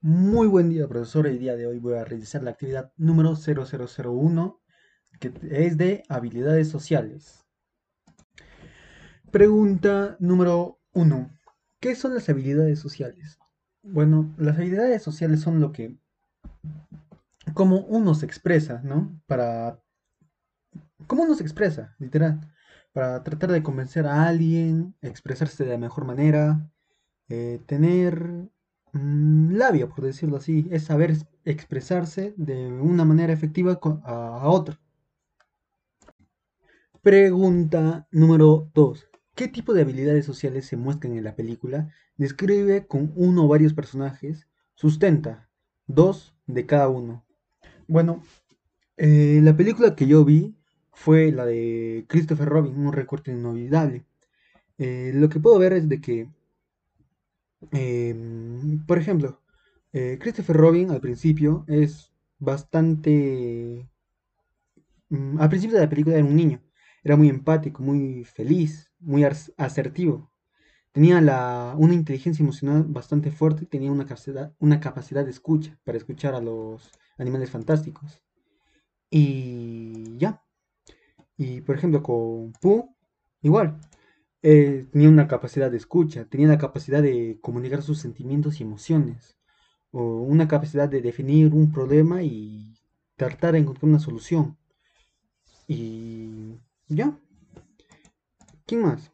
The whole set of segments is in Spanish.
Muy buen día, profesor. El día de hoy voy a realizar la actividad número 0001, que es de habilidades sociales. Pregunta número 1. ¿Qué son las habilidades sociales? Bueno, las habilidades sociales son lo que, como uno se expresa, ¿no? Para, ¿cómo uno se expresa, literal? Para tratar de convencer a alguien, expresarse de la mejor manera, eh, tener labia, por decirlo así, es saber expresarse de una manera efectiva a, a otro. Pregunta número 2. ¿Qué tipo de habilidades sociales se muestran en la película? Describe con uno o varios personajes. Sustenta. Dos de cada uno. Bueno, eh, la película que yo vi fue la de Christopher Robin, un recorte inolvidable. Eh, lo que puedo ver es de que Em, por ejemplo, eh, Christopher Robin al principio es bastante... Mm, al principio de la película era un niño, era muy empático, muy feliz, muy asertivo. Tenía la, una inteligencia emocional bastante fuerte tenía una capacidad, una capacidad de escucha para escuchar a los animales fantásticos. Y ya. Y por ejemplo con Pooh, igual. Eh, tenía una capacidad de escucha, tenía la capacidad de comunicar sus sentimientos y emociones, o una capacidad de definir un problema y tratar de encontrar una solución. Y ya. ¿Quién más?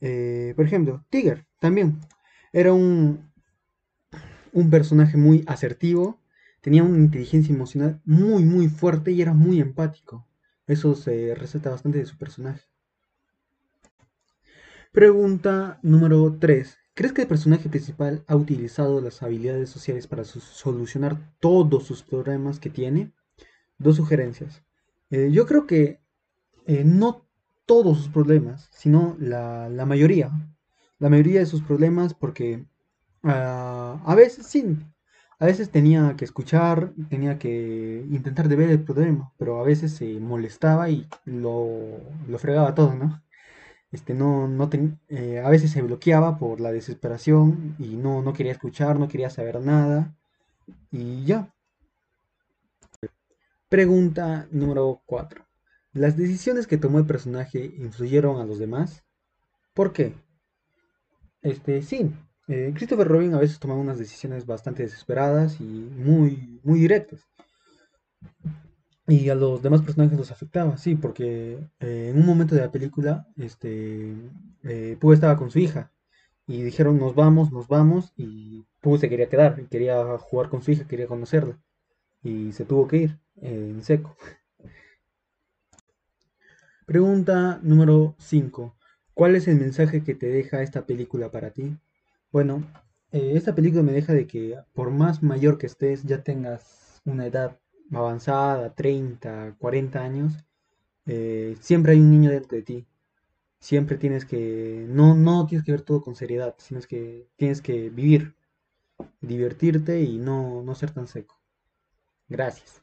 Eh, por ejemplo, Tiger también. Era un, un personaje muy asertivo, tenía una inteligencia emocional muy, muy fuerte y era muy empático. Eso se resalta bastante de su personaje. Pregunta número 3. ¿Crees que el personaje principal ha utilizado las habilidades sociales para solucionar todos sus problemas que tiene? Dos sugerencias. Eh, yo creo que eh, no todos sus problemas, sino la, mayoría. La mayoría de sus problemas porque ah, a veces sí, a veces tenía que escuchar, tenía que intentar de ver el problema, pero a veces se molestaba y lo, lo fregaba todo, ¿no? Este, no, no eh, a veces se bloqueaba por la desesperación y no, no quería escuchar, no quería saber nada y ya. Pregunta número 4. ¿Las decisiones que tomó el personaje influyeron a los demás? ¿Por qué? Este, sí, eh, Christopher Robin a veces tomaba unas decisiones bastante desesperadas y muy, muy directas. Y a los demás personajes los afectaba, sí, porque eh, en un momento de la película, este, eh, estaba con su hija y dijeron nos vamos, nos vamos y Pooh se quería quedar y quería jugar con su hija, quería conocerla y se tuvo que ir eh, en seco. Pregunta número 5. ¿Cuál es el mensaje que te deja esta película para ti? Bueno, eh, esta película me deja de que por más mayor que estés, ya tengas una edad avanzada, 30, 40 años, eh, siempre hay un niño dentro de ti. Siempre tienes que, no, no tienes que ver todo con seriedad, sino que tienes que vivir, divertirte y no, no ser tan seco. Gracias.